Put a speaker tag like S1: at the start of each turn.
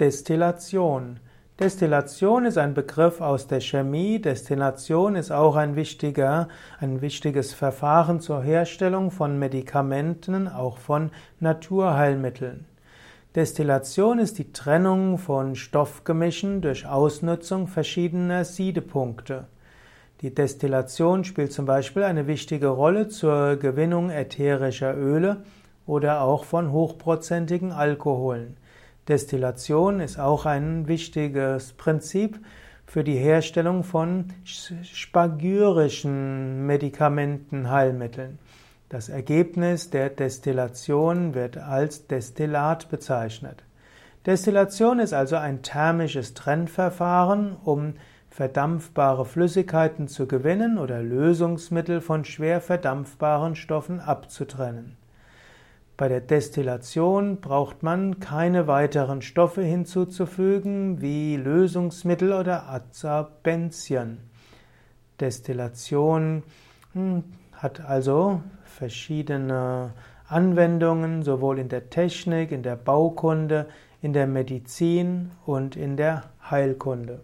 S1: Destillation. Destillation ist ein Begriff aus der Chemie. Destillation ist auch ein wichtiger, ein wichtiges Verfahren zur Herstellung von Medikamenten, auch von Naturheilmitteln. Destillation ist die Trennung von Stoffgemischen durch Ausnutzung verschiedener Siedepunkte. Die Destillation spielt zum Beispiel eine wichtige Rolle zur Gewinnung ätherischer Öle oder auch von hochprozentigen Alkoholen. Destillation ist auch ein wichtiges Prinzip für die Herstellung von spagyrischen Medikamenten, Heilmitteln. Das Ergebnis der Destillation wird als Destillat bezeichnet. Destillation ist also ein thermisches Trennverfahren, um verdampfbare Flüssigkeiten zu gewinnen oder Lösungsmittel von schwer verdampfbaren Stoffen abzutrennen. Bei der Destillation braucht man keine weiteren Stoffe hinzuzufügen wie Lösungsmittel oder Adsorbenzien. Destillation hm, hat also verschiedene Anwendungen, sowohl in der Technik, in der Baukunde, in der Medizin und in der Heilkunde.